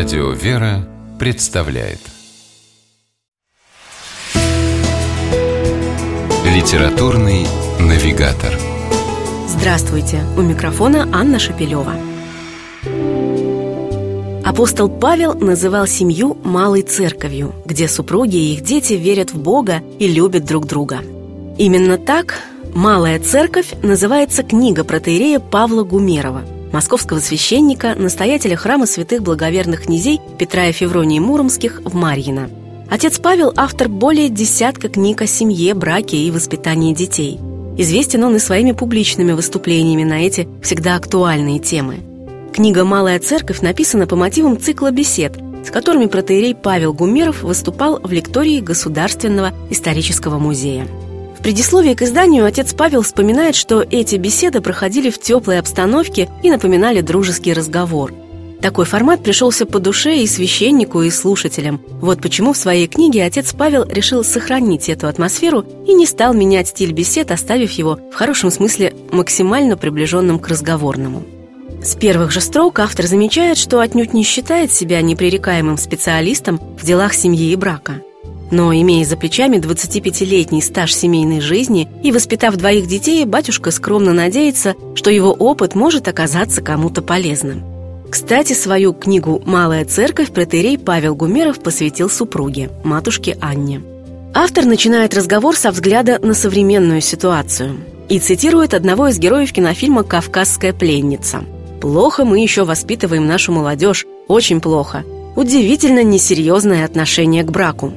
Радио «Вера» представляет Литературный навигатор Здравствуйте! У микрофона Анна Шапилева. Апостол Павел называл семью «малой церковью», где супруги и их дети верят в Бога и любят друг друга. Именно так «Малая церковь» называется книга протеерея Павла Гумерова – московского священника, настоятеля храма святых благоверных князей Петра и Февронии Муромских в Марьино. Отец Павел – автор более десятка книг о семье, браке и воспитании детей. Известен он и своими публичными выступлениями на эти всегда актуальные темы. Книга «Малая церковь» написана по мотивам цикла бесед, с которыми протеерей Павел Гумеров выступал в лектории Государственного исторического музея. В предисловии к изданию отец Павел вспоминает, что эти беседы проходили в теплой обстановке и напоминали дружеский разговор. Такой формат пришелся по душе и священнику, и слушателям. Вот почему в своей книге отец Павел решил сохранить эту атмосферу и не стал менять стиль бесед, оставив его, в хорошем смысле, максимально приближенным к разговорному. С первых же строк автор замечает, что отнюдь не считает себя непререкаемым специалистом в делах семьи и брака – но, имея за плечами 25-летний стаж семейной жизни и воспитав двоих детей, батюшка скромно надеется, что его опыт может оказаться кому-то полезным. Кстати, свою книгу «Малая церковь» протерей Павел Гумеров посвятил супруге, матушке Анне. Автор начинает разговор со взгляда на современную ситуацию и цитирует одного из героев кинофильма «Кавказская пленница». «Плохо мы еще воспитываем нашу молодежь, очень плохо. Удивительно несерьезное отношение к браку.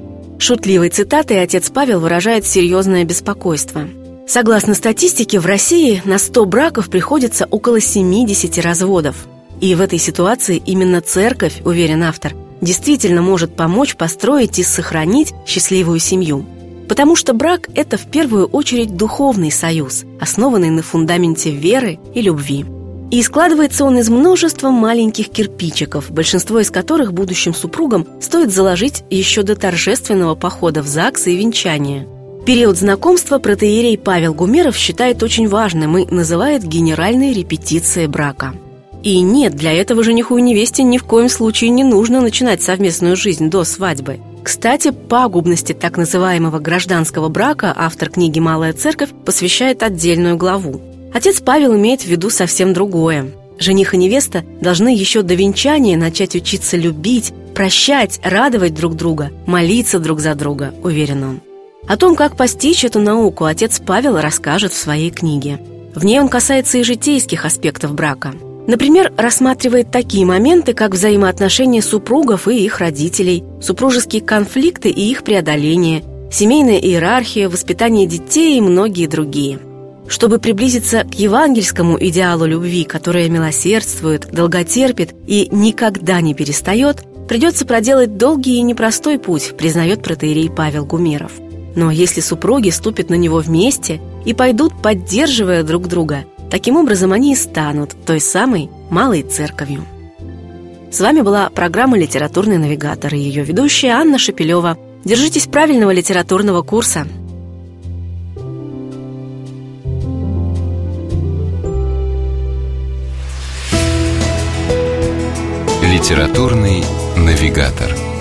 Шутливой цитатой отец Павел выражает серьезное беспокойство. Согласно статистике, в России на 100 браков приходится около 70 разводов. И в этой ситуации именно церковь, уверен автор, действительно может помочь построить и сохранить счастливую семью. Потому что брак – это в первую очередь духовный союз, основанный на фундаменте веры и любви. И складывается он из множества маленьких кирпичиков, большинство из которых будущим супругам стоит заложить еще до торжественного похода в ЗАГС и венчания. Период знакомства протеерей Павел Гумеров считает очень важным и называет генеральной репетицией брака. И нет, для этого жениху и невесте ни в коем случае не нужно начинать совместную жизнь до свадьбы. Кстати, пагубности так называемого гражданского брака автор книги «Малая церковь» посвящает отдельную главу. Отец Павел имеет в виду совсем другое. Жених и невеста должны еще до венчания начать учиться любить, прощать, радовать друг друга, молиться друг за друга, уверен он. О том, как постичь эту науку, отец Павел расскажет в своей книге. В ней он касается и житейских аспектов брака. Например, рассматривает такие моменты, как взаимоотношения супругов и их родителей, супружеские конфликты и их преодоление, семейная иерархия, воспитание детей и многие другие – чтобы приблизиться к евангельскому идеалу любви, которая милосердствует, долготерпит и никогда не перестает, придется проделать долгий и непростой путь, признает протеерей Павел Гумеров. Но если супруги ступят на него вместе и пойдут, поддерживая друг друга, таким образом они и станут той самой малой церковью. С вами была программа «Литературный навигатор» и ее ведущая Анна Шапилева. Держитесь правильного литературного курса – Литературный навигатор.